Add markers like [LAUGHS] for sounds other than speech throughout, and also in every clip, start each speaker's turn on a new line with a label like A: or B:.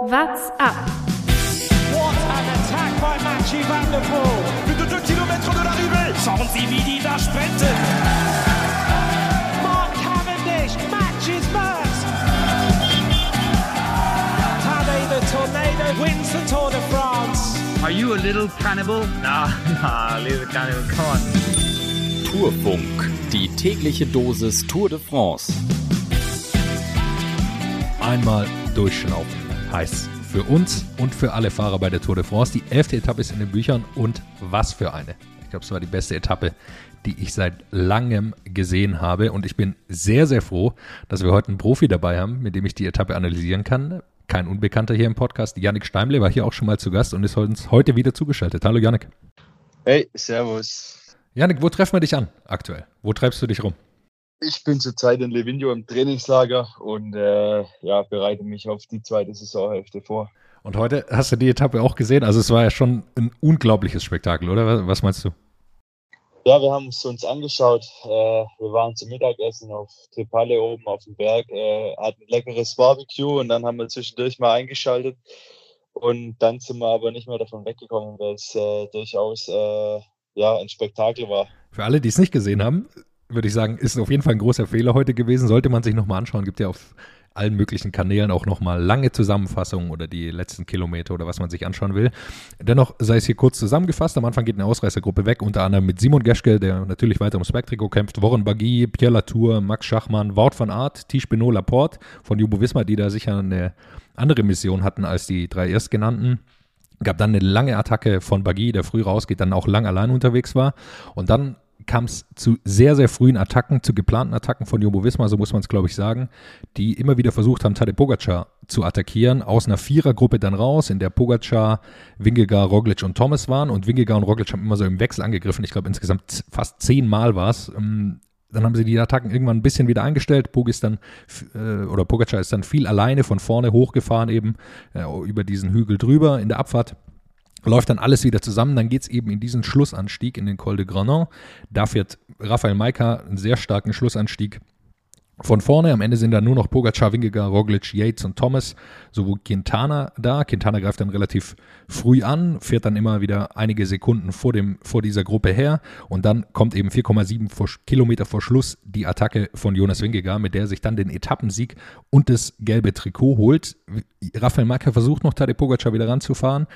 A: What's up?
B: What an attack by Mathieu Van der Poel.
C: Plus de 2 km de l'arrivée.
B: Schauen Sie, wie die da sprinten. Mark Cavendish matches first. Tadej the Tornado wins the Tour de France.
D: Are you a little cannibal? Nah, nah, little cannibal, come on.
E: Tourfunk, die tägliche Dosis Tour de France.
F: Einmal durchschnaufen heißt für uns und für alle Fahrer bei der Tour de France. Die elfte Etappe ist in den Büchern und was für eine. Ich glaube, es war die beste Etappe, die ich seit langem gesehen habe und ich bin sehr, sehr froh, dass wir heute einen Profi dabei haben, mit dem ich die Etappe analysieren kann. Kein Unbekannter hier im Podcast. Yannick Steimle war hier auch schon mal zu Gast und ist uns heute wieder zugeschaltet. Hallo Yannick.
G: Hey, servus.
F: Yannick, wo treffen wir dich an aktuell? Wo treibst du dich rum?
G: Ich bin zurzeit in Livigno im Trainingslager und äh, ja, bereite mich auf die zweite Saisonhälfte vor.
F: Und heute hast du die Etappe auch gesehen? Also es war ja schon ein unglaubliches Spektakel, oder? Was meinst du?
G: Ja, wir haben es uns angeschaut. Äh, wir waren zum Mittagessen auf Trepale oben auf dem Berg, äh, hatten ein leckeres Barbecue und dann haben wir zwischendurch mal eingeschaltet. Und dann sind wir aber nicht mehr davon weggekommen, weil es äh, durchaus äh, ja, ein Spektakel war.
F: Für alle, die es nicht gesehen haben, würde ich sagen, ist auf jeden Fall ein großer Fehler heute gewesen. Sollte man sich nochmal anschauen. Gibt ja auf allen möglichen Kanälen auch nochmal lange Zusammenfassungen oder die letzten Kilometer oder was man sich anschauen will. Dennoch sei es hier kurz zusammengefasst. Am Anfang geht eine Ausreißergruppe weg, unter anderem mit Simon Geschke, der natürlich weiter ums Bergtrikot kämpft, Warren Bagui, Pierre Latour, Max Schachmann, Wout van Aert, Tisch Benoit Laporte von Jumbo Wismar, die da sicher eine andere Mission hatten als die drei erstgenannten. Gab dann eine lange Attacke von Bagui, der früh rausgeht, dann auch lang allein unterwegs war. Und dann kam es zu sehr, sehr frühen Attacken, zu geplanten Attacken von Jumbo Visma, so muss man es glaube ich sagen, die immer wieder versucht haben, Tadej Pogacar zu attackieren, aus einer Vierergruppe dann raus, in der Pogacar, Wingegar, Roglic und Thomas waren und Wingegar und Roglic haben immer so im Wechsel angegriffen, ich glaube insgesamt fast zehnmal war es. Ähm, dann haben sie die Attacken irgendwann ein bisschen wieder eingestellt. Pog ist dann, äh, oder Pogacar ist dann viel alleine von vorne hochgefahren eben, äh, über diesen Hügel drüber in der Abfahrt läuft dann alles wieder zusammen. Dann geht es eben in diesen Schlussanstieg in den Col de Granon. Da fährt Rafael Maika einen sehr starken Schlussanstieg von vorne. Am Ende sind dann nur noch Pogacar, Wingegar, Roglic, Yates und Thomas sowohl Quintana da. Quintana greift dann relativ früh an, fährt dann immer wieder einige Sekunden vor, dem, vor dieser Gruppe her und dann kommt eben 4,7 Kilometer vor Schluss die Attacke von Jonas Wingegar, mit der er sich dann den Etappensieg und das gelbe Trikot holt. Rafael Maika versucht noch Tadej Pogacar wieder ranzufahren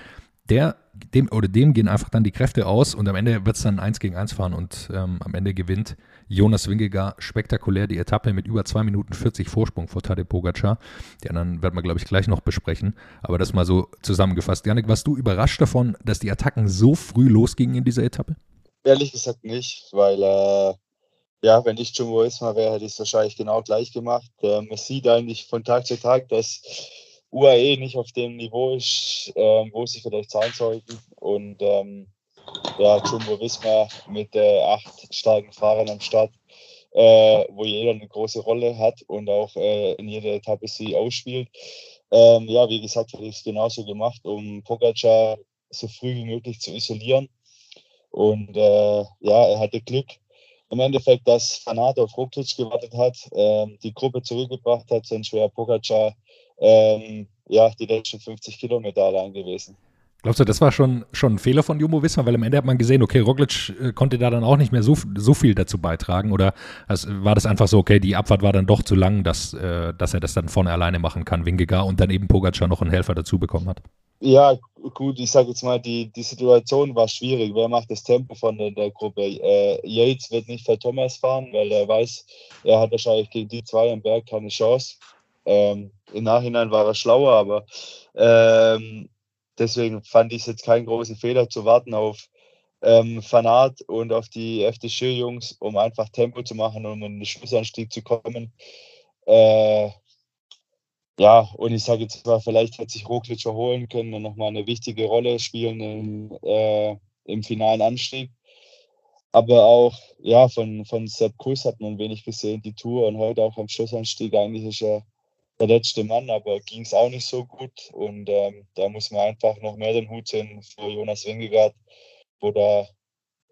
F: der, dem oder dem gehen einfach dann die Kräfte aus und am Ende wird es dann 1 gegen 1 fahren und ähm, am Ende gewinnt Jonas Wingegar spektakulär die Etappe mit über 2 Minuten 40 Vorsprung vor Tadej Pogacar. Die anderen werden wir, glaube ich, gleich noch besprechen. Aber das mal so zusammengefasst. Janik, warst du überrascht davon, dass die Attacken so früh losgingen in dieser Etappe?
G: Ehrlich gesagt nicht, weil äh, ja, wenn ich Jumbo Isma wäre, hätte ich es wahrscheinlich genau gleich gemacht. Äh, man sieht eigentlich von Tag zu Tag, dass UAE nicht auf dem Niveau ist, ähm, wo sie vielleicht sein sollten. Und ähm, ja, Jumbo Visma mit äh, acht starken Fahrern am Start, äh, wo jeder eine große Rolle hat und auch äh, in jeder Etappe sie ausspielt. Ähm, ja, wie gesagt, habe ich es genauso gemacht, um Pogacar so früh wie möglich zu isolieren. Und äh, ja, er hatte Glück im Endeffekt, dass Fanat auf Roglic gewartet hat, ähm, die Gruppe zurückgebracht hat, sonst wäre Pogacar ähm, ja, die letzten 50 Kilometer allein gewesen.
F: Glaubst du, das war schon, schon ein Fehler von Jumbo Wismar? Weil am Ende hat man gesehen, okay, Roglic äh, konnte da dann auch nicht mehr so, so viel dazu beitragen. Oder war das einfach so, okay, die Abfahrt war dann doch zu lang, dass, äh, dass er das dann vorne alleine machen kann, Wingegar, und dann eben Pogacar noch einen Helfer dazu bekommen hat?
G: Ja, gut, ich sage jetzt mal, die, die Situation war schwierig. Wer macht das Tempo von der, der Gruppe? Äh, Yates wird nicht für Thomas fahren, weil er weiß, er hat wahrscheinlich gegen die zwei am Berg keine Chance. Ähm, Im Nachhinein war er schlauer, aber ähm, deswegen fand ich es jetzt keinen großen Fehler zu warten auf ähm, Fanat und auf die FDC-Jungs, um einfach Tempo zu machen, um in den Schlussanstieg zu kommen. Äh, ja, und ich sage jetzt mal, vielleicht hätte sich Roglic erholen können und nochmal eine wichtige Rolle spielen im, äh, im finalen Anstieg. Aber auch, ja, von, von Sepp Kuss hat man wenig gesehen, die Tour und heute auch am Schlussanstieg. Eigentlich ist er der letzte Mann, aber ging es auch nicht so gut. Und ähm, da muss man einfach noch mehr den Hut sehen für Jonas Wingegaard, wo da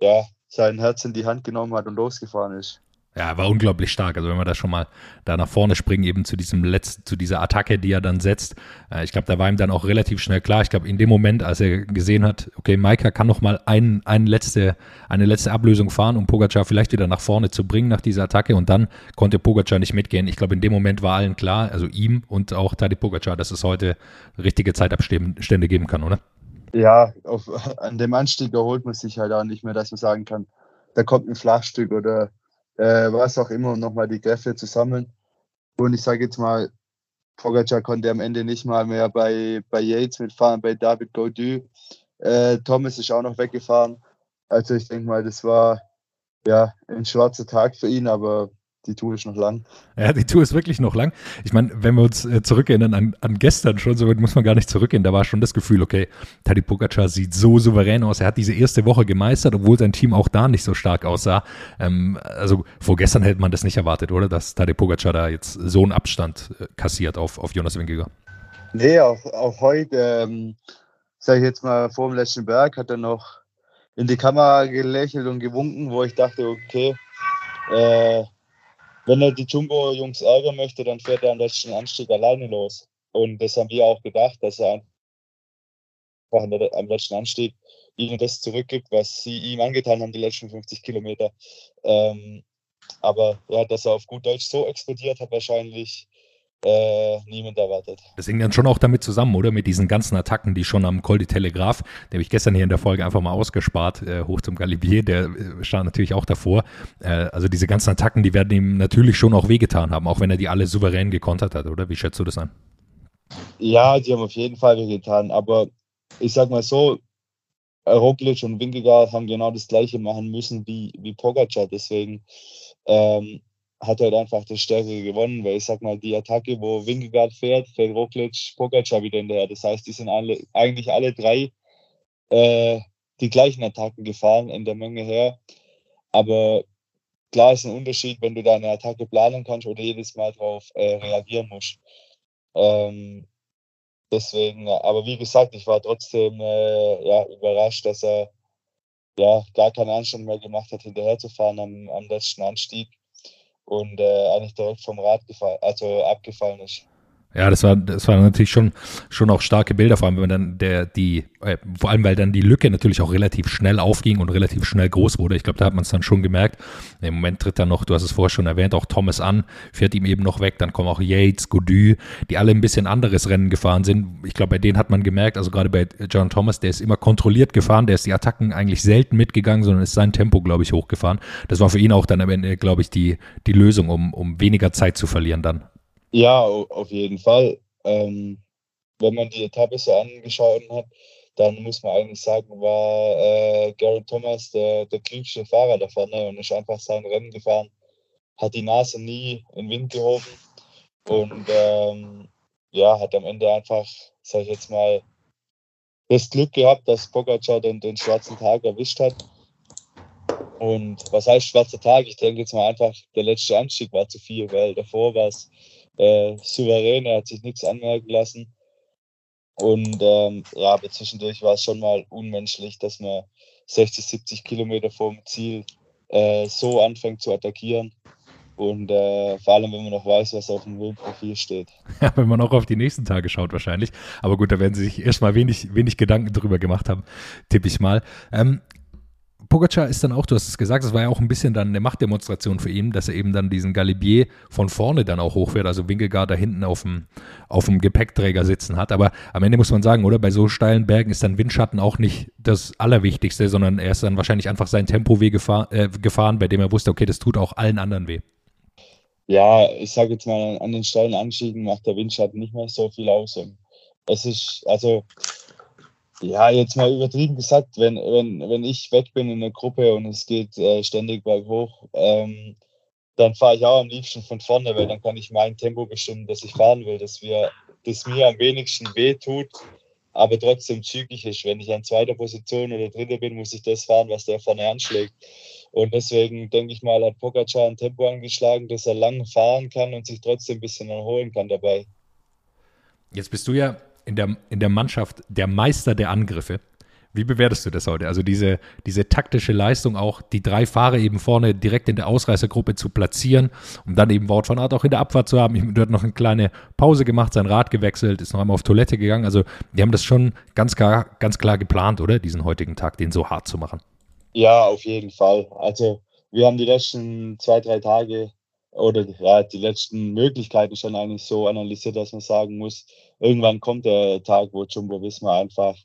G: ja, sein Herz in die Hand genommen hat und losgefahren ist.
F: Ja, war unglaublich stark. Also wenn wir da schon mal da nach vorne springen, eben zu diesem letzten, zu dieser Attacke, die er dann setzt. Äh, ich glaube, da war ihm dann auch relativ schnell klar. Ich glaube, in dem Moment, als er gesehen hat, okay, Maika kann noch mal ein, ein letzte, eine letzte Ablösung fahren, um Pogacar vielleicht wieder nach vorne zu bringen nach dieser Attacke. Und dann konnte Pogacar nicht mitgehen. Ich glaube, in dem Moment war allen klar, also ihm und auch Tadej Pogacar, dass es heute richtige Zeitabstände geben kann, oder?
G: Ja, auf, an dem Anstieg erholt man sich halt auch nicht mehr, dass man sagen kann, da kommt ein Flachstück oder äh, was auch immer, um nochmal die Kräfte zu sammeln. Und ich sage jetzt mal, Pogacar konnte am Ende nicht mal mehr bei, bei Yates mitfahren, bei David Gaudu. Äh, Thomas ist auch noch weggefahren. Also ich denke mal, das war ja ein schwarzer Tag für ihn, aber die Tour ist noch lang.
F: Ja, die Tour ist wirklich noch lang. Ich meine, wenn wir uns äh, zurückerinnern an, an gestern schon, so muss man gar nicht zurückgehen, da war schon das Gefühl, okay, Tadej Pogacar sieht so souverän aus. Er hat diese erste Woche gemeistert, obwohl sein Team auch da nicht so stark aussah. Ähm, also vorgestern hätte man das nicht erwartet, oder? Dass Tadej Pogacar da jetzt so einen Abstand äh, kassiert auf, auf Jonas Winkiger.
G: Nee, auch, auch heute, ähm, sage ich jetzt mal, vor dem letzten Berg hat er noch in die Kamera gelächelt und gewunken, wo ich dachte, okay, äh, wenn er die Jumbo-Jungs ärgern möchte, dann fährt er am letzten Anstieg alleine los. Und das haben wir auch gedacht, dass er einfach am letzten Anstieg ihnen das zurückgibt, was sie ihm angetan haben, die letzten 50 Kilometer. Ähm, aber ja, dass er auf gut Deutsch so explodiert hat, wahrscheinlich äh, niemand erwartet.
F: Das hängt dann schon auch damit zusammen, oder? Mit diesen ganzen Attacken, die schon am Col de Telegraph, der habe ich gestern hier in der Folge einfach mal ausgespart, äh, hoch zum Galibier, der äh, stand natürlich auch davor. Äh, also diese ganzen Attacken, die werden ihm natürlich schon auch wehgetan haben, auch wenn er die alle souverän gekontert hat, oder? Wie schätzt du das an?
G: Ja, die haben auf jeden Fall wehgetan, aber ich sag mal so, Roglic und Wingegaard haben genau das gleiche machen müssen wie, wie Pogacar, deswegen ähm, hat halt einfach das Stärke gewonnen, weil ich sag mal, die Attacke, wo Wingegaard fährt, fährt Roglic, Pogacar wieder hinterher. Das heißt, die sind alle, eigentlich alle drei äh, die gleichen Attacken gefahren in der Menge her. Aber klar ist ein Unterschied, wenn du deine Attacke planen kannst oder jedes Mal darauf äh, reagieren musst. Ähm, deswegen, aber wie gesagt, ich war trotzdem äh, ja, überrascht, dass er ja gar keinen Anstand mehr gemacht hat, hinterher zu fahren am, am letzten Anstieg und äh, eigentlich direkt vom Rad gefallen, also abgefallen ist.
F: Ja, das war, das waren natürlich schon, schon auch starke Bilder, vor allem wenn dann der, die, äh, vor allem weil dann die Lücke natürlich auch relativ schnell aufging und relativ schnell groß wurde. Ich glaube, da hat man es dann schon gemerkt. Im Moment tritt dann noch, du hast es vorher schon erwähnt, auch Thomas an, fährt ihm eben noch weg. Dann kommen auch Yates, Godu, die alle ein bisschen anderes Rennen gefahren sind. Ich glaube, bei denen hat man gemerkt, also gerade bei John Thomas, der ist immer kontrolliert gefahren, der ist die Attacken eigentlich selten mitgegangen, sondern ist sein Tempo, glaube ich, hochgefahren. Das war für ihn auch dann am Ende, glaube ich, die, die Lösung, um, um weniger Zeit zu verlieren dann.
G: Ja, auf jeden Fall. Ähm, wenn man die Etappe so angeschaut hat, dann muss man eigentlich sagen, war äh, Garrett Thomas der, der klügste Fahrer da vorne und ist einfach sein Rennen gefahren, hat die Nase nie in den Wind gehoben und ähm, ja, hat am Ende einfach, sag ich jetzt mal, das Glück gehabt, dass Pogacar den, den schwarzen Tag erwischt hat. Und was heißt schwarzer Tag? Ich denke jetzt mal einfach, der letzte Anstieg war zu viel, weil davor war es äh, souverän, er hat sich nichts anmerken lassen. Und ähm, ja, aber zwischendurch war es schon mal unmenschlich, dass man 60, 70 Kilometer vom Ziel äh, so anfängt zu attackieren. Und äh, vor allem, wenn man noch weiß, was auf dem Wildprofil steht. [LAUGHS]
F: Ja, wenn man auch auf die nächsten Tage schaut wahrscheinlich. Aber gut, da werden sie sich erstmal wenig, wenig Gedanken drüber gemacht haben, tippe ich mal. Ähm, Pogacar ist dann auch, du hast es gesagt, das war ja auch ein bisschen dann eine Machtdemonstration für ihn, dass er eben dann diesen Galibier von vorne dann auch hochfährt, also Winkelgard da hinten auf dem, auf dem Gepäckträger sitzen hat. Aber am Ende muss man sagen, oder, bei so steilen Bergen ist dann Windschatten auch nicht das Allerwichtigste, sondern er ist dann wahrscheinlich einfach sein Tempoweh gefahr, äh, gefahren, bei dem er wusste, okay, das tut auch allen anderen weh.
G: Ja, ich sage jetzt mal, an den steilen Anstiegen macht der Windschatten nicht mehr so viel aus. Es ist, also ja, jetzt mal übertrieben gesagt, wenn, wenn, wenn ich weg bin in der Gruppe und es geht äh, ständig berghoch, ähm, dann fahre ich auch am liebsten von vorne, weil dann kann ich mein Tempo bestimmen, das ich fahren will, dass, wir, das mir am wenigsten weh tut, aber trotzdem zügig ist. Wenn ich an zweiter Position oder dritter bin, muss ich das fahren, was der vorne anschlägt. Und deswegen denke ich mal, hat Pogacar ein Tempo angeschlagen, dass er lang fahren kann und sich trotzdem ein bisschen erholen kann dabei.
F: Jetzt bist du ja in der, in der Mannschaft der Meister der Angriffe. Wie bewertest du das heute? Also diese, diese taktische Leistung, auch die drei Fahrer eben vorne direkt in der Ausreißergruppe zu platzieren, um dann eben Wout van Aert auch in der Abfahrt zu haben. Ich, hat noch eine kleine Pause gemacht, sein Rad gewechselt, ist noch einmal auf Toilette gegangen. Also die haben das schon ganz klar, ganz klar geplant, oder? Diesen heutigen Tag, den so hart zu machen.
G: Ja, auf jeden Fall. Also wir haben die letzten zwei, drei Tage oder ja, die letzten Möglichkeiten schon eigentlich so analysiert, dass man sagen muss, irgendwann kommt der Tag, wo Jumbo Wismar einfach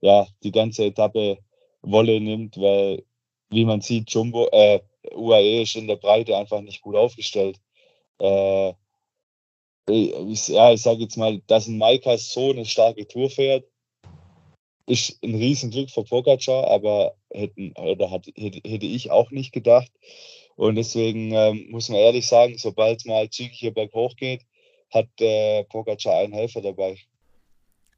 G: ja, die ganze Etappe Wolle nimmt, weil, wie man sieht, Jumbo, äh, UAE ist in der Breite einfach nicht gut aufgestellt. Äh, ich, ja, ich sage jetzt mal, dass ein Maika so eine starke Tour fährt, ist ein Riesenglück für Pogacar, aber hätten, oder hat, hätte, hätte ich auch nicht gedacht. Und deswegen ähm, muss man ehrlich sagen, sobald es mal zügig hier berghoch geht, hat äh, Pogacar einen Helfer dabei.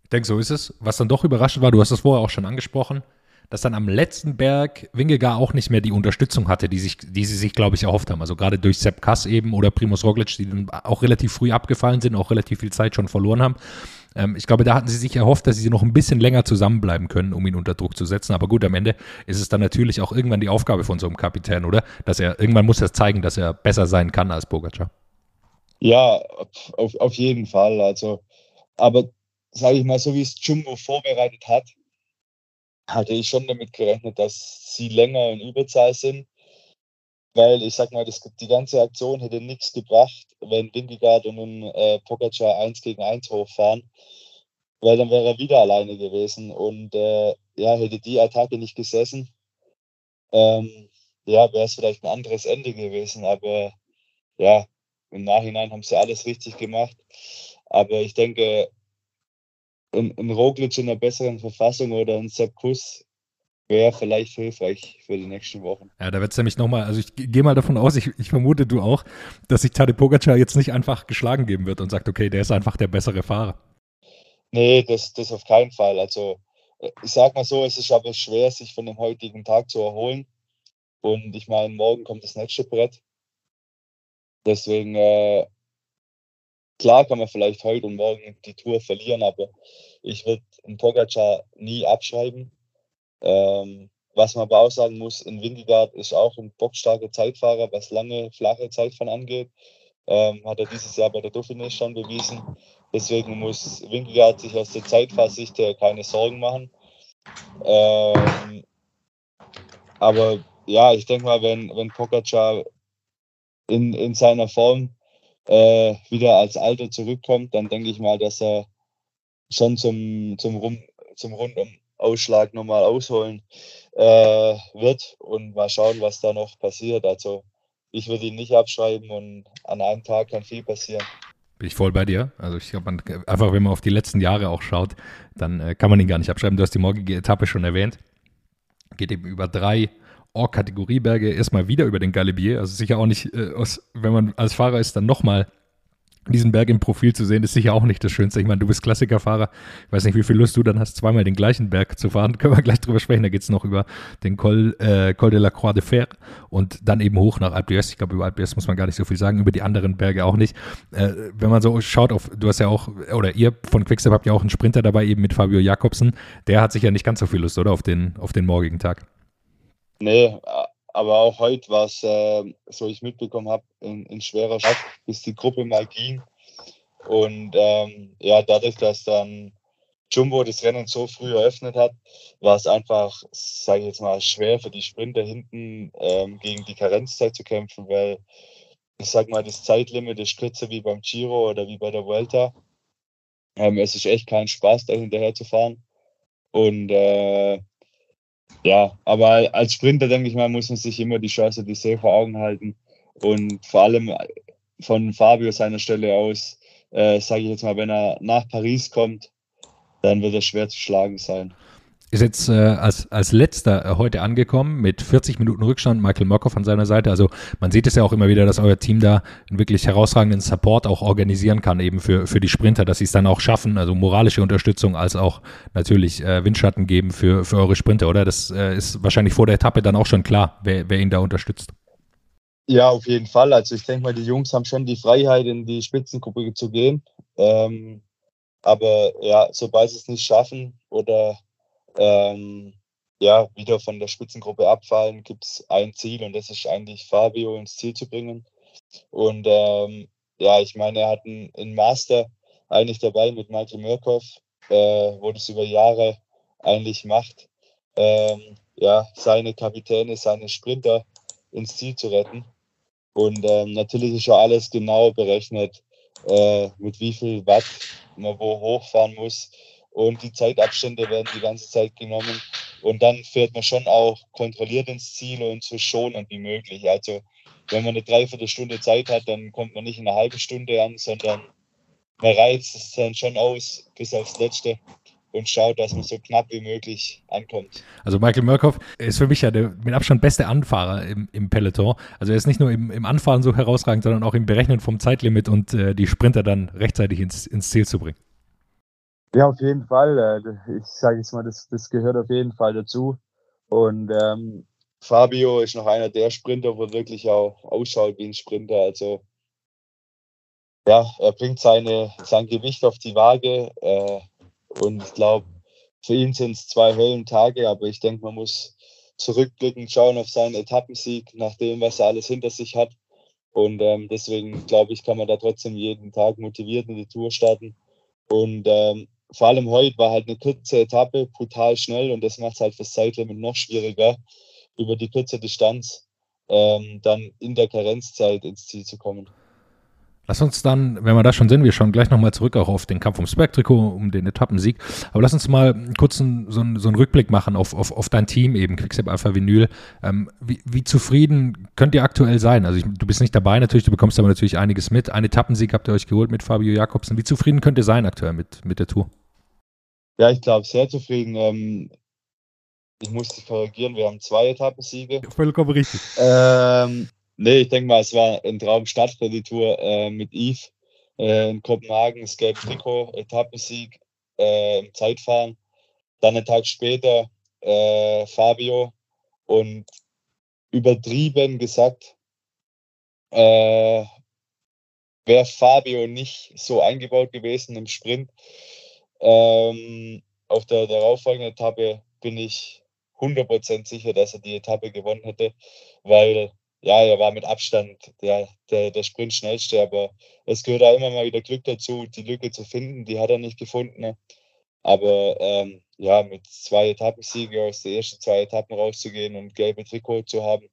F: Ich denke, so ist es. Was dann doch überraschend war, du hast es vorher auch schon angesprochen, dass dann am letzten Berg Wingegar auch nicht mehr die Unterstützung hatte, die, sich, die sie sich, glaube ich, erhofft haben. Also gerade durch Sepp Kass eben oder Primus Roglic, die dann auch relativ früh abgefallen sind, auch relativ viel Zeit schon verloren haben. Ähm, ich glaube, da hatten sie sich erhofft, dass sie noch ein bisschen länger zusammenbleiben können, um ihn unter Druck zu setzen. Aber gut, am Ende ist es dann natürlich auch irgendwann die Aufgabe von so einem Kapitän, oder? Dass er, irgendwann muss er zeigen, dass er besser sein kann als Pogacar.
G: Ja, auf, auf jeden Fall. Also, aber sage ich mal, so wie es Jumbo vorbereitet hat, hatte ich schon damit gerechnet, dass sie länger in Überzahl sind. Weil ich sag mal, das, die ganze Aktion hätte nichts gebracht, wenn Wingegaard und ein, äh, Pogacar 1 gegen 1 hochfahren. Weil dann wäre er wieder alleine gewesen. Und äh, ja, hätte die Attacke nicht gesessen, ähm, ja, wäre es vielleicht ein anderes Ende gewesen. Aber ja, im Nachhinein haben sie alles richtig gemacht. Aber ich denke, ein, ein Roglic in einer besseren Verfassung oder ein Sepp Kuss wäre vielleicht hilfreich für die nächsten Wochen.
F: Ja, da wird es nämlich nochmal, also ich gehe mal davon aus, ich, ich, vermute du auch, dass sich Tade Pogacar jetzt nicht einfach geschlagen geben wird und sagt, okay, der ist einfach der bessere Fahrer.
G: Nee, das, das auf keinen Fall. Also ich sag mal so, es ist aber schwer, sich von dem heutigen Tag zu erholen. Und ich meine, morgen kommt das nächste Brett. Deswegen äh, Klar kann man vielleicht heute und morgen die Tour verlieren, aber ich würde einen Pogacar nie abschreiben. Ähm, was man aber auch sagen muss, ein Wingegaard ist auch ein bockstarker Zeitfahrer, was lange, flache Zeitfahren angeht. Ähm, hat er dieses Jahr bei der Dauphiné schon bewiesen. Deswegen muss Wingegaard sich aus der Zeitfahrsicht keine Sorgen machen. Ähm, aber ja, ich denke mal, wenn, wenn Pogacar in, in seiner Form äh, wieder als Alter zurückkommt, dann denke ich mal, dass er schon zum, zum, Rum, zum Rundumausschlag nochmal ausholen äh, wird und mal schauen, was da noch passiert. Also ich würde ihn nicht abschreiben und an einem Tag kann viel passieren.
F: Bin ich voll bei dir. Also ich glaube, einfach wenn man auf die letzten Jahre auch schaut, dann äh, kann man ihn gar nicht abschreiben. Du hast die morgige Etappe schon erwähnt. Geht eben über drei Or-Kategorieberge erstmal wieder über den Galibier. Also sicher auch nicht, äh, aus, wenn man als Fahrer ist, dann nochmal diesen Berg im Profil zu sehen, ist sicher auch nicht das Schönste. Ich meine, du bist Klassikerfahrer. Ich weiß nicht, wie viel Lust du dann hast, zweimal den gleichen Berg zu fahren. [LAUGHS] Können wir gleich drüber sprechen. Da geht es noch über den Col, äh, Col de la Croix de Fer und dann eben hoch nach Alpe d'Huez. Ich glaube, über Alpe d'Huez muss man gar nicht so viel sagen, über die anderen Berge auch nicht. Äh, wenn man so schaut auf, du hast ja auch, oder ihr von Quickstep habt ja auch einen Sprinter dabei, eben mit Fabio Jakobsen. Der hat sicher nicht ganz so viel Lust, oder? Auf den, auf den morgigen Tag.
G: Nee, aber auch heute war es, äh, so ich mitbekommen habe, in, in, schwerer Schaft, bis die Gruppe mal ging. Und ähm, ja, dadurch, dass dann Jumbo das Rennen so früh eröffnet hat, war es einfach, sage ich jetzt mal, schwer für die Sprinter hinten ähm, gegen die Karenzzeit zu kämpfen, weil ich sag mal, das Zeitlimit ist kürzer wie beim Giro oder wie bei der Vuelta. Ähm, es ist echt kein Spaß, da hinterher zu fahren. Und äh, ja, aber als Sprinter, denke ich mal, muss man sich immer die Chance, die See vor Augen halten. Und vor allem von Fabio seiner Stelle aus, äh, sage ich jetzt mal, wenn er nach Paris kommt, dann wird er schwer zu schlagen sein
F: ist jetzt äh, als, als letzter äh, heute angekommen mit 40 Minuten Rückstand, Michael Murkoff an seiner Seite. Also man sieht es ja auch immer wieder, dass euer Team da einen wirklich herausragenden Support auch organisieren kann, eben für, für die Sprinter, dass sie es dann auch schaffen, also moralische Unterstützung als auch natürlich äh, Windschatten geben für, für eure Sprinter, oder? Das äh, ist wahrscheinlich vor der Etappe dann auch schon klar, wer, wer ihn da unterstützt.
G: Ja, auf jeden Fall. Also ich denke mal, die Jungs haben schon die Freiheit, in die Spitzengruppe zu gehen. Ähm, aber ja, sobald sie es nicht schaffen oder ähm, ja, wieder von der Spitzengruppe abfallen, gibt es ein Ziel und das ist eigentlich Fabio ins Ziel zu bringen. Und ähm, ja, ich meine, er hat einen, Master eigentlich dabei mit Michael Murkoff, äh, wo das über Jahre eigentlich macht, ähm, ja, seine Kapitäne, seine Sprinter ins Ziel zu retten. Und ähm, natürlich ist ja alles genau berechnet, äh, mit wie viel Watt man wo hochfahren muss. Und die Zeitabstände werden die ganze Zeit genommen. Und dann fährt man schon auch kontrolliert ins Ziel und so schonend wie möglich. Also wenn man eine Dreiviertelstunde Zeit hat, dann kommt man nicht in eine halbe Stunde an, sondern man reizt es dann schon aus bis aufs Letzte und schaut, dass man so knapp wie möglich ankommt.
F: Also Michael Murkoff ist für mich ja der mit Abstand beste Anfahrer im, im Peloton. Also er ist nicht nur im, im Anfahren so herausragend, sondern auch im Berechnen vom Zeitlimit und äh, die Sprinter dann rechtzeitig ins, ins Ziel zu bringen.
G: Ja, auf jeden Fall. Äh, ich sage jetzt mal, das, das gehört auf jeden Fall dazu. Und ähm, Fabio ist noch einer der Sprinter, wo wirklich auch ausschaut wie ein Sprinter. Also ja, er bringt seine, sein Gewicht auf die Waage. Äh, und ich glaube, für ihn sind es zwei Höllentage, aber ich denke, man muss zurückblicken, schauen auf seinen Etappensieg, nach dem, was er alles hinter sich hat. Und ähm, deswegen glaube ich, kann man da trotzdem jeden Tag motiviert in die Tour starten. Und ähm, vor allem heute war halt eine kurze Etappe, brutal schnell und das macht es halt fürs Zeitlimit noch schwieriger, über die kurze Distanz ähm, dann in der Karenzzeit ins Ziel zu kommen.
F: Lass uns dann, wenn wir da schon sind, wir schauen gleich nochmal zurück auch auf den Kampf ums Bergtrikot, um den Etappensieg. Aber lass uns mal kurz einen, so, einen, so einen Rückblick machen auf, auf, auf dein Team eben, Quickstep Alpha Vinyl. Ähm, wie, wie, zufrieden könnt ihr aktuell sein? Also ich, du bist nicht dabei natürlich, du bekommst aber natürlich einiges mit. Ein Etappensieg habt ihr euch geholt mit Fabio Jakobsen. Wie zufrieden könnt ihr sein aktuell mit, mit der Tour?
G: Ja, ich glaube, sehr zufrieden. Ähm, ich muss dich korrigieren, wir haben zwei Etappensiege.
F: Vollkommen richtig.
G: Ähm, Nee, ich denke mal, es war ein Traumstart für die Tour äh, mit Yves äh, in Kopenhagen, das gelbe Trikot, Etappensieg äh, im Zeitfahren. Dann einen Tag später äh, Fabio und übertrieben gesagt, äh, wäre Fabio nicht so eingebaut gewesen im Sprint. Ähm, auf der darauffolgenden Etappe bin ich 100% sicher, dass er die Etappe gewonnen hätte, weil ja, er war mit Abstand der, der, der Sprint-Schnellste, aber es gehört auch immer mal wieder Glück dazu, die Lücke zu finden. Die hat er nicht gefunden. Ne? Aber ähm, ja, mit zwei Etappensiegen aus den ersten zwei Etappen rauszugehen und gelbe Trikot zu haben,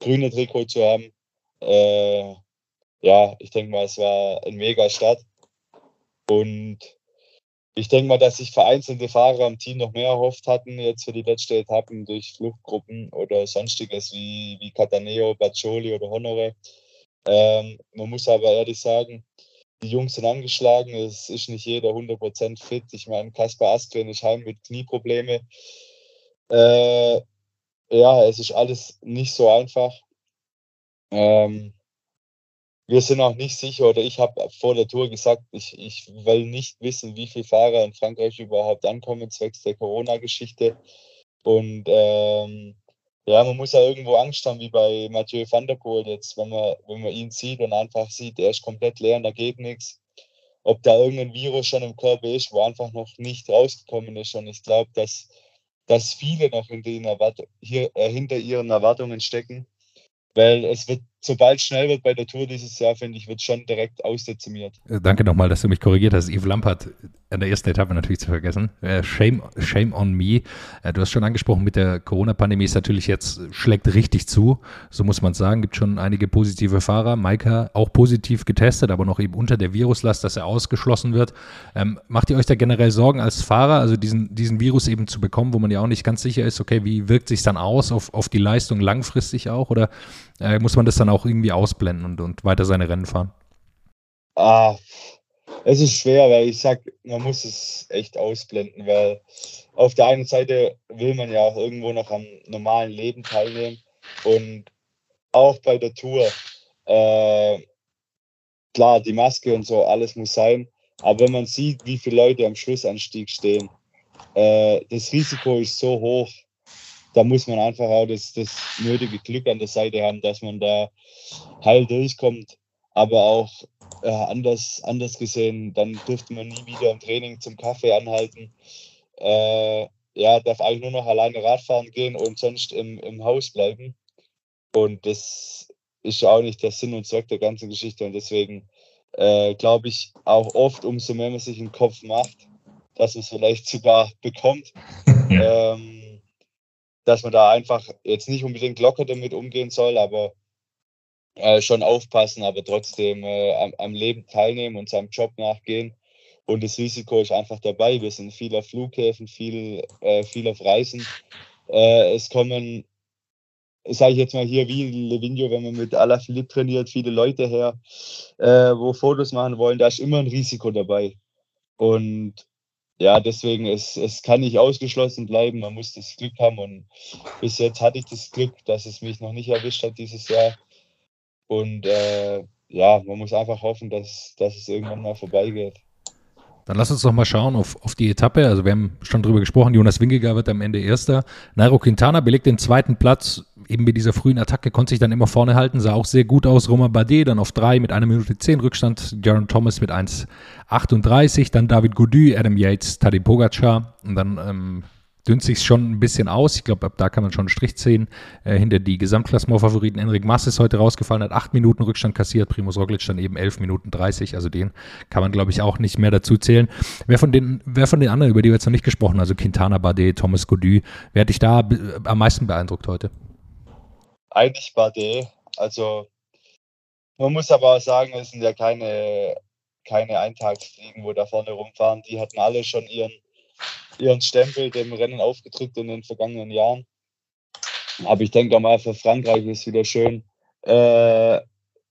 G: grüne Trikot zu haben, äh, ja, ich denke mal, es war ein mega Start. Und ich denke mal, dass sich vereinzelte Fahrer am Team noch mehr erhofft hatten, jetzt für die letzten Etappen durch Fluchtgruppen oder sonstiges wie, wie Cataneo, Baccioli oder Honore. Ähm, man muss aber ehrlich sagen, die Jungs sind angeschlagen, es ist nicht jeder 100% fit. Ich meine, Kaspar Askren ist heim mit Knieprobleme. Äh, ja, es ist alles nicht so einfach. Ähm, wir sind auch nicht sicher oder ich habe vor der Tour gesagt, ich, ich will nicht wissen, wie viele Fahrer in Frankreich überhaupt ankommen, zwecks der Corona-Geschichte. Und ähm, ja, man muss ja irgendwo Angst haben, wie bei Mathieu van der Poel jetzt, wenn man, wenn man ihn sieht und einfach sieht, er ist komplett leer und da geht nichts. Ob da irgendein Virus schon im Körper ist, wo einfach noch nicht rausgekommen ist. Und ich glaube, dass, dass viele noch hinter, hier, äh, hinter ihren Erwartungen stecken. Weil es wird sobald schnell wird bei der Tour dieses Jahr, finde ich, wird schon direkt ausdezimiert.
F: Äh, danke nochmal, dass du mich korrigiert hast. Yves Lampert an der ersten Etappe natürlich zu vergessen. Äh, shame, shame on me. Äh, du hast schon angesprochen, mit der Corona-Pandemie ist natürlich jetzt, schlägt richtig zu. So muss man sagen. Gibt schon einige positive Fahrer. Maika auch positiv getestet, aber noch eben unter der Viruslast, dass er ausgeschlossen wird. Ähm, macht ihr euch da generell Sorgen als Fahrer, also diesen, diesen Virus eben zu bekommen, wo man ja auch nicht ganz sicher ist, okay, wie wirkt sich dann aus auf, auf die Leistung langfristig auch? Oder äh, muss man das dann auch irgendwie ausblenden und, und weiter seine Rennen fahren?
G: Ah, es ist schwer, weil ich sag, man muss es echt ausblenden, weil auf der einen Seite will man ja auch irgendwo noch am normalen Leben teilnehmen und auch bei der Tour. Äh, klar, die Maske und so, alles muss sein. Aber wenn man sieht, wie viele Leute am Schlussanstieg stehen, äh, das Risiko ist so hoch, da muss man einfach auch das, das nötige Glück an der Seite haben, dass man da heil durchkommt. Aber auch äh, anders, anders gesehen, dann dürfte man nie wieder im Training zum Kaffee anhalten. Äh, ja, darf eigentlich nur noch alleine Radfahren gehen und sonst im, im Haus bleiben. Und das ist auch nicht der Sinn und Zweck der ganzen Geschichte. Und deswegen äh, glaube ich auch oft, umso mehr man sich im Kopf macht, dass man es vielleicht sogar bekommt, [LAUGHS] ähm, dass man da einfach jetzt nicht unbedingt locker damit umgehen soll, aber äh, schon aufpassen, aber trotzdem äh, am, am, Leben teilnehmen und seinem Job nachgehen. Und das Risiko ist einfach dabei. Wir sind viel auf Flughäfen, viel, äh, viel auf Reisen. Äh, es kommen, sage ich jetzt mal hier, wie Levinio, wenn man mit Alaphilippe trainiert, viele Leute her, äh, wo Fotos machen wollen. Da ist immer ein Risiko dabei. Und ja, deswegen, es, es kann nicht ausgeschlossen bleiben. Man muss das Glück haben. Und bis jetzt hatte ich das Glück, dass es mich noch nicht erwischt hat dieses Jahr. Und äh, ja, man muss einfach hoffen, dass, dass es irgendwann mal vorbeigeht.
F: Dann lass uns doch mal schauen auf, auf die Etappe. Also wir haben schon drüber gesprochen, Jonas Wingegar wird am Ende Erster. Nairo Quintana belegt den zweiten Platz. Eben mit dieser frühen Attacke konnte sich dann immer vorne halten, sah auch sehr gut aus. Romain Bardet dann auf drei mit einer Minute zehn Rückstand. Jaron Thomas mit 1,38. Dann David Gody, Adam Yates, Tadej Pogacar. Und dann ähm, dünnt sich schon ein bisschen aus. Ich glaube, ab da kann man schon einen Strich ziehen. Äh, hinter die Gesamtklassement-Favoriten Enric Mas ist heute rausgefallen, hat acht Minuten Rückstand kassiert. Primus Roglic dann eben elf Minuten 30. Also den kann man, glaube ich, auch nicht mehr dazu zählen. Wer von den, wer von den anderen, über die wir jetzt noch nicht gesprochen, also Quintana Bardet, Thomas Godu, wer hat dich da am meisten beeindruckt heute?
G: Eigentlich Bardet. Also man muss aber auch sagen, es sind ja keine, keine Eintagsfliegen, wo da vorne rumfahren. Die hatten alle schon ihren ihren Stempel dem Rennen aufgedrückt in den vergangenen Jahren. Aber ich denke auch mal, für Frankreich ist es wieder schön, äh,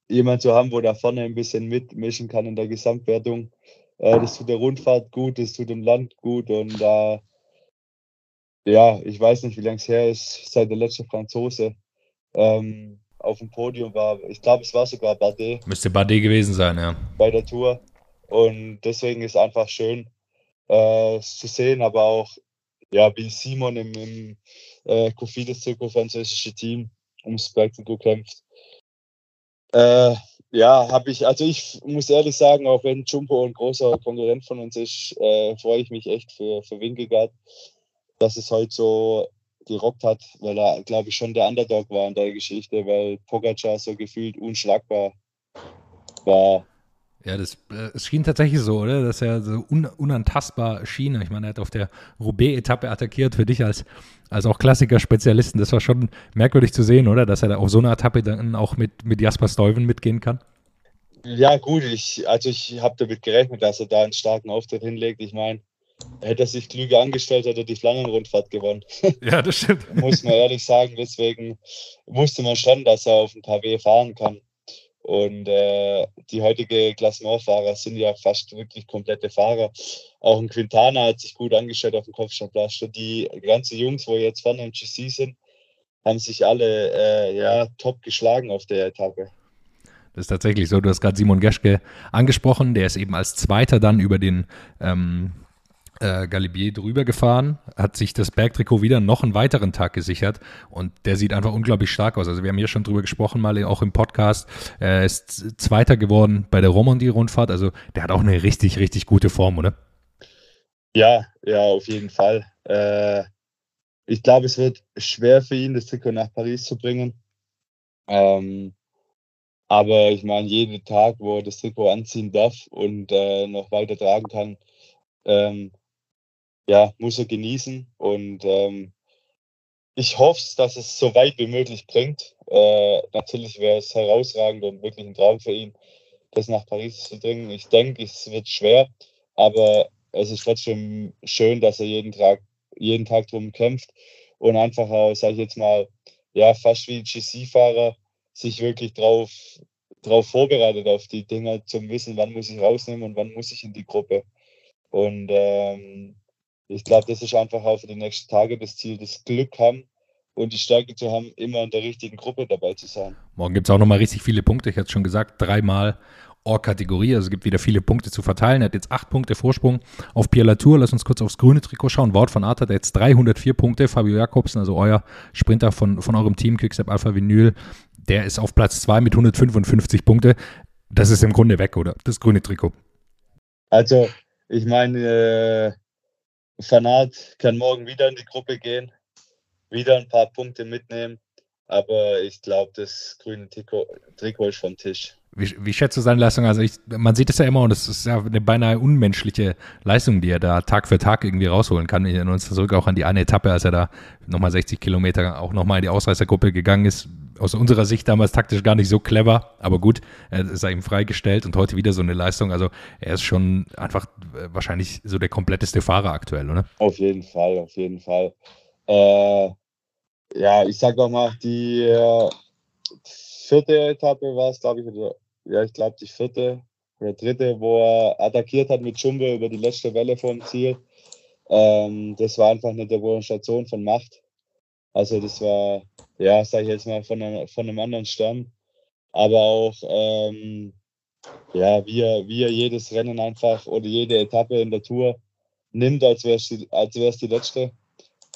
G: jemand zu haben, wo da vorne ein bisschen mitmischen kann in der Gesamtwertung. Äh, das tut der Rundfahrt gut, das tut dem Land gut und da, äh, ja, ich weiß nicht, wie lange es her ist, seit der letzte Franzose ähm, auf dem Podium war. Ich glaube, es war sogar Bardet.
F: Müsste Bardet gewesen sein, ja.
G: Bei der Tour. Und deswegen ist einfach schön, äh, zu sehen, aber auch ja, wie Simon im, im äh, Cofidis Trikot französische Team ums Bergtrikot kämpft. Äh, ja, habe ich, also ich muss ehrlich sagen, auch wenn Jumbo ein großer Konkurrent von uns ist, äh, freue ich mich echt für, für Winkelgard, dass es heute so gerockt hat, weil er, glaube ich, schon der Underdog war in der Geschichte, weil Pogacar so gefühlt unschlagbar war
F: ja, das, äh, es schien tatsächlich so, oder? Dass er so un, unantastbar schien. Ich meine, er hat auf der Roubaix-Etappe attackiert für dich als, als auch Klassiker-Spezialisten. Das war schon merkwürdig zu sehen, oder? Dass er da auf so einer Etappe dann auch mit, mit Jasper Stuyven mitgehen kann.
G: Ja, gut. Ich, also ich habe damit gerechnet, dass er da einen starken Auftritt hinlegt. Ich meine, hätte er sich klüger angestellt, hätte er die Flangenrundfahrt gewonnen. [LAUGHS]
F: Ja, das stimmt.
G: Muss man ehrlich sagen. Deswegen wusste man schon, dass er auf dem KW fahren kann. Und äh, die heutige Klassementfahrer sind ja fast wirklich komplette Fahrer. Auch ein Quintana hat sich gut angestellt auf dem Kopfsteinplatz. Die ganzen Jungs, wo jetzt vorne im GC sind, haben sich alle äh, ja, top geschlagen auf der Etappe.
F: Das ist tatsächlich so. Du hast gerade Simon Geschke angesprochen. Der ist eben als Zweiter dann über den ähm, äh, Galibier drüber gefahren, hat sich das Bergtrikot wieder noch einen weiteren Tag gesichert und der sieht einfach unglaublich stark aus. Also wir haben hier schon drüber gesprochen, mal auch im Podcast. Er ist Zweiter geworden bei der Romandie-Rundfahrt. Also der hat auch eine richtig, richtig gute Form, oder?
G: Ja, ja, auf jeden Fall. Äh, ich glaube, es wird schwer für ihn, das Trikot nach Paris zu bringen. Ähm, aber ich meine, jeden Tag, wo er das Trikot anziehen darf und äh, noch weiter tragen kann, ähm, ja, muss er genießen. Und ähm, ich hoffe, dass es so weit wie möglich bringt. Äh, natürlich wäre es herausragend und wirklich ein Traum für ihn, das nach Paris zu bringen. Ich denke, es wird schwer, aber es ist trotzdem schön, dass er jeden Tag, jeden Tag drum kämpft und einfach sage ich jetzt mal, ja, fast wie GC-Fahrer sich wirklich drauf, drauf vorbereitet auf die Dinge, zum Wissen, wann muss ich rausnehmen und wann muss ich in die Gruppe. Und ähm, ich glaube, das ist einfach auch für die nächsten Tage das Ziel, das Glück haben und die Stärke zu haben, immer in der richtigen Gruppe dabei zu sein.
F: Morgen gibt es auch nochmal richtig viele Punkte. Ich hatte es schon gesagt, dreimal Or-Kategorie. Also es gibt wieder viele Punkte zu verteilen. Er hat jetzt acht Punkte Vorsprung auf Pierre Latour. Lass uns kurz aufs grüne Trikot schauen. Wort von Art hat jetzt 304 Punkte. Fabio Jakobsen, also euer Sprinter von, von eurem Team, Quickstep Alpha Vinyl, der ist auf Platz zwei mit 155 Punkte. Das ist im Grunde weg, oder? Das grüne Trikot.
G: Also, ich meine, äh, Fanat kann morgen wieder in die Gruppe gehen, wieder ein paar Punkte mitnehmen. Aber ich glaube, das grüne Trikot, Trikot ist vom Tisch.
F: Wie, wie schätzt du seine Leistung? Also ich, man sieht es ja immer und es ist ja eine beinahe unmenschliche Leistung, die er da Tag für Tag irgendwie rausholen kann. Wir erinnern uns zurück auch an die eine Etappe, als er da nochmal 60 Kilometer auch nochmal in die Ausreißergruppe gegangen ist. Aus unserer Sicht damals taktisch gar nicht so clever, aber gut, er ist ihm freigestellt und heute wieder so eine Leistung. Also er ist schon einfach wahrscheinlich so der kompletteste Fahrer aktuell, oder?
G: Auf jeden Fall, auf jeden Fall. Äh, ja, ich sag doch mal, die äh, vierte Etappe war es, glaube ich, oder ja, ich glaube die vierte oder dritte, wo er attackiert hat mit Jumbo über die letzte Welle vom Ziel. Ähm, das war einfach eine Demonstration von Macht. Also das war, ja, sage ich jetzt mal, von, einer, von einem anderen Stern. Aber auch, ähm, ja, wie er, wie er jedes Rennen einfach oder jede Etappe in der Tour nimmt, als wäre es die, die letzte.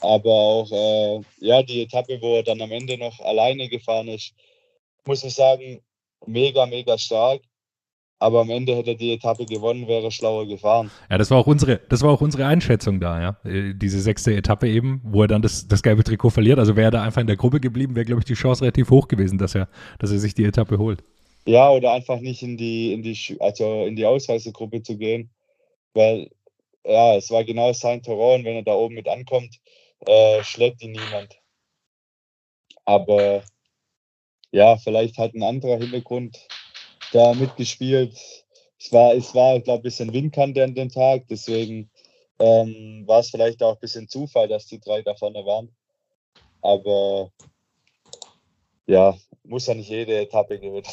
G: Aber auch, äh, ja, die Etappe, wo er dann am Ende noch alleine gefahren ist, muss ich sagen, mega, mega stark. Aber am Ende hätte er die Etappe gewonnen, wäre schlauer gefahren.
F: Ja, das war auch unsere, das war auch unsere Einschätzung da, ja. Äh, diese sechste Etappe eben, wo er dann das, das gelbe Trikot verliert. Also wäre er da einfach in der Gruppe geblieben, wäre, glaube ich, die Chance relativ hoch gewesen, dass er, dass er sich die Etappe holt.
G: Ja, oder einfach nicht in die, in die, also in die Ausreisegruppe zu gehen. Weil, ja, es war genau sein Terrain wenn er da oben mit ankommt, äh, schlägt ihn niemand. Aber ja, vielleicht hat ein anderer Hintergrund da mitgespielt. Es war, es war, glaube ich, ein bisschen Windkante an dem Tag, deswegen ähm, war es vielleicht auch ein bisschen Zufall, dass die drei da vorne waren. Aber ja, muss ja nicht jede Etappe gewinnen.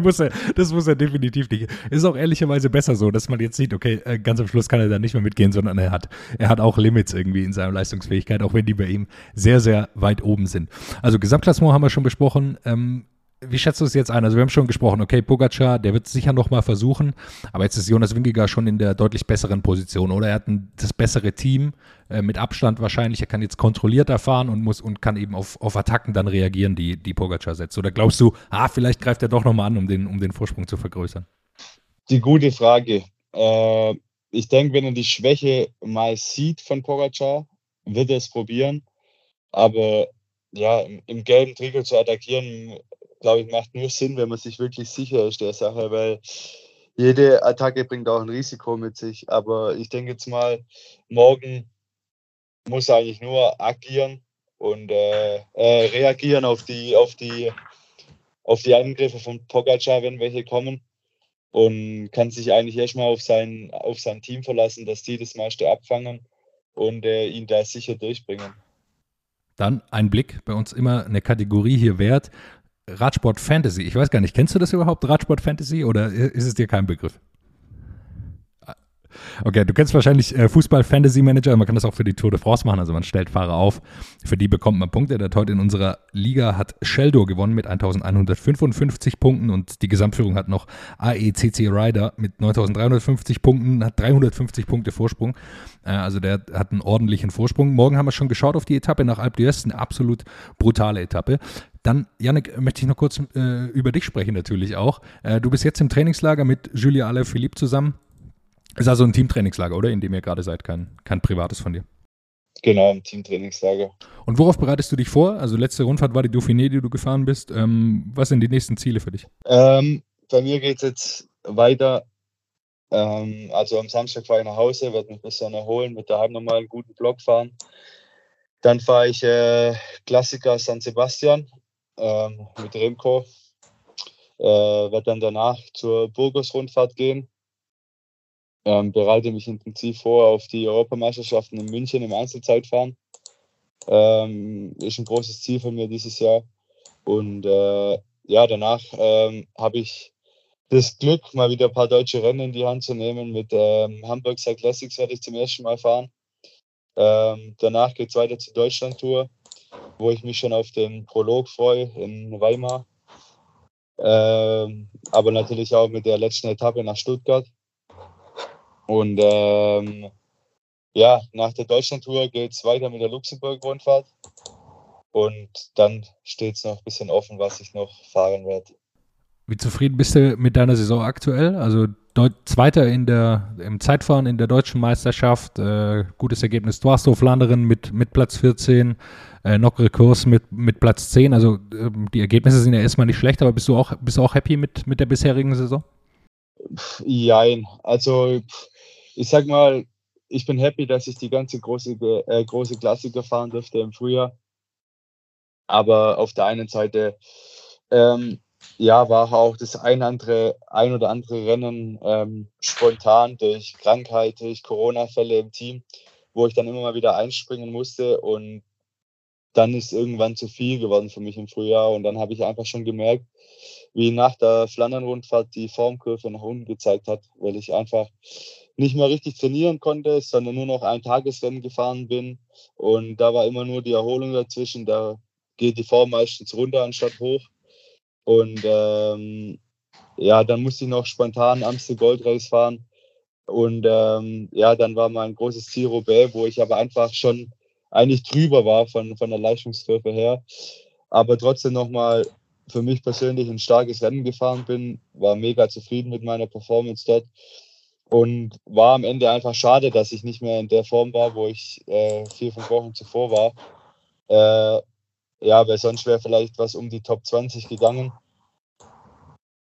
G: [LAUGHS]
F: muss er, das muss er definitiv nicht. Ist auch ehrlicherweise besser so, dass man jetzt sieht, okay, äh, ganz am Schluss kann er da nicht mehr mitgehen, sondern er hat, er hat auch Limits irgendwie in seiner Leistungsfähigkeit, auch wenn die bei ihm sehr, sehr weit oben sind. Also Gesamtklassement haben wir schon besprochen. Ähm, wie schätzt du es jetzt ein? Also wir haben schon gesprochen, okay, Pogacar, der wird sicher nochmal versuchen, aber jetzt ist Jonas Winkiger schon in der deutlich besseren Position, oder? Er hat ein, das bessere Team, äh, mit Abstand wahrscheinlich, er kann jetzt kontrollierter fahren und muss und kann eben auf, auf Attacken dann reagieren, die, die Pogacar setzt. Oder glaubst du, ah, vielleicht greift er doch nochmal an, um den, um den Vorsprung zu vergrößern?
G: Die gute Frage. Äh, ich denke, wenn er die Schwäche mal sieht von Pogacar, wird er es probieren. Aber ja, im, im gelben Trikot zu attackieren, glaube ich, macht nur Sinn, wenn man sich wirklich sicher ist der Sache, weil jede Attacke bringt auch ein Risiko mit sich. Aber ich denke jetzt mal, morgen muss eigentlich nur agieren und äh, äh, reagieren auf die, auf die, auf die Angriffe von Pogacar, wenn welche kommen. Und kann sich eigentlich erstmal auf sein, auf sein Team verlassen, dass die das meiste abfangen und äh, ihn da sicher durchbringen.
F: Dann ein Blick, bei uns immer eine Kategorie hier wert. Radsport Fantasy. Ich weiß gar nicht, kennst du das überhaupt, Radsport Fantasy, oder ist es dir kein Begriff? Okay, du kennst wahrscheinlich äh, Fußball Fantasy Manager. Man kann das auch für die Tour de France machen. Also man stellt Fahrer auf. Für die bekommt man Punkte. Der heute in unserer Liga hat Sheldor gewonnen mit 1155 Punkten und die Gesamtführung hat noch AECC Rider mit 9350 Punkten, hat 350 Punkte Vorsprung. Äh, also der hat einen ordentlichen Vorsprung. Morgen haben wir schon geschaut auf die Etappe nach Alpe d'Huez. Eine absolut brutale Etappe. Dann, Yannick, möchte ich noch kurz äh, über dich sprechen natürlich auch. Äh, du bist jetzt im Trainingslager mit Julia Alaphilippe zusammen. Ist also ein Teamtrainingslager, oder? In dem ihr gerade seid, kein, kein privates von dir.
G: Genau, ein Teamtrainingslager.
F: Und worauf bereitest du dich vor? Also letzte Rundfahrt war die Dauphiné, die du gefahren bist. Ähm, was sind die nächsten Ziele für dich?
G: Ähm, bei mir geht es jetzt weiter. Ähm, also am Samstag fahre ich nach Hause, werde mich ein bisschen erholen, mit daheim nochmal einen guten Block fahren. Dann fahre ich äh, Klassiker San Sebastian ähm, mit Remco. Äh, werde dann danach zur Burgos-Rundfahrt gehen ähm, bereite mich intensiv vor auf die Europameisterschaften in München im Einzelzeitfahren. Ähm, ist ein großes Ziel von mir dieses Jahr. Und äh, ja, danach ähm, habe ich das Glück, mal wieder ein paar deutsche Rennen in die Hand zu nehmen. Mit ähm, Hamburg Classics werde ich zum ersten Mal fahren. Ähm, danach geht es weiter zur Deutschland-Tour, wo ich mich schon auf den Prolog freue in Weimar. Ähm, aber natürlich auch mit der letzten Etappe nach Stuttgart. Und ähm, ja, nach der Deutschlandtour geht es weiter mit der Luxemburg-Rundfahrt. Und dann steht es noch ein bisschen offen, was ich noch fahren werde.
F: Wie zufrieden bist du mit deiner Saison aktuell? Also Zweiter in der, im Zeitfahren in der deutschen Meisterschaft. Äh, gutes Ergebnis. So Flanderen mit, mit Platz 14, äh, Nockere Kurs mit, mit Platz 10. Also äh, die Ergebnisse sind ja erstmal nicht schlecht, aber bist du auch, bist du auch happy mit, mit der bisherigen Saison?
G: Jein. Also ich sag mal, ich bin happy, dass ich die ganze große, äh, große Klassiker fahren durfte im Frühjahr. Aber auf der einen Seite ähm, ja, war auch das ein, andere, ein oder andere Rennen ähm, spontan durch Krankheit, durch Corona-Fälle im Team, wo ich dann immer mal wieder einspringen musste und dann ist irgendwann zu viel geworden für mich im Frühjahr und dann habe ich einfach schon gemerkt, wie nach der Flandern-Rundfahrt die Formkurve nach unten gezeigt hat, weil ich einfach nicht mehr richtig trainieren konnte, sondern nur noch ein Tagesrennen gefahren bin und da war immer nur die Erholung dazwischen, da geht die Form meistens runter anstatt hoch und ähm, ja, dann musste ich noch spontan Amstel Gold Race fahren. Und ähm, ja, dann war mein großes Ziel Roubaix, wo ich aber einfach schon eigentlich drüber war von, von der Leistungskurve her. Aber trotzdem nochmal für mich persönlich ein starkes Rennen gefahren bin, war mega zufrieden mit meiner Performance dort und war am Ende einfach schade, dass ich nicht mehr in der Form war, wo ich äh, vier, fünf Wochen zuvor war. Äh, ja, weil sonst wäre vielleicht was um die Top 20 gegangen.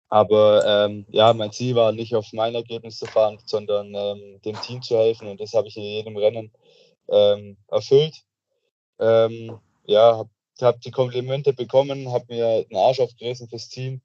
G: Aber ähm, ja, mein Ziel war nicht auf mein Ergebnis zu fahren, sondern ähm, dem Team zu helfen und das habe ich in jedem Rennen ähm, erfüllt. Ähm, ja, habe hab die Komplimente bekommen, habe mir den Arsch aufgerissen fürs Team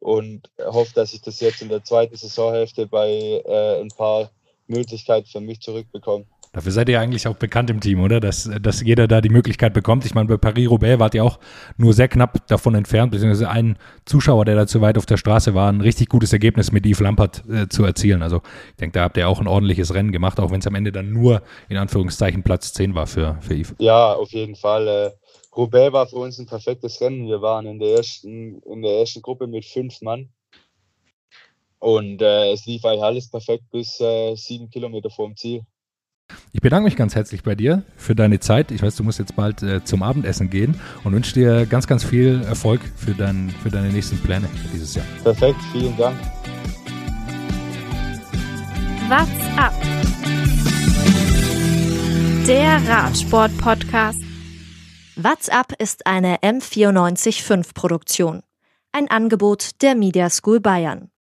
G: und hoffe, dass ich das jetzt in der zweiten Saisonhälfte bei äh, ein paar Möglichkeiten für mich zurückbekomme.
F: Dafür seid ihr eigentlich auch bekannt im Team, oder? Dass, dass jeder da die Möglichkeit bekommt. Ich meine, bei Paris-Roubaix wart ihr auch nur sehr knapp davon entfernt, beziehungsweise ein Zuschauer, der da zu weit auf der Straße war, ein richtig gutes Ergebnis mit Yves Lampert äh, zu erzielen. Also ich denke, da habt ihr auch ein ordentliches Rennen gemacht, auch wenn es am Ende dann nur in Anführungszeichen Platz 10 war für, für Yves.
G: Ja, auf jeden Fall. Äh, Roubaix war für uns ein perfektes Rennen. Wir waren in der ersten, in der ersten Gruppe mit fünf Mann. Und äh, es lief eigentlich alles perfekt bis äh, sieben Kilometer vor dem Ziel.
F: Ich bedanke mich ganz herzlich bei dir für deine Zeit. Ich weiß, du musst jetzt bald äh, zum Abendessen gehen und wünsche dir ganz, ganz viel Erfolg für, dein, für deine nächsten Pläne dieses Jahr.
G: Perfekt, vielen Dank.
A: What's up? Der Radsport-Podcast. What's up ist eine M945-Produktion. Ein Angebot der Media School Bayern.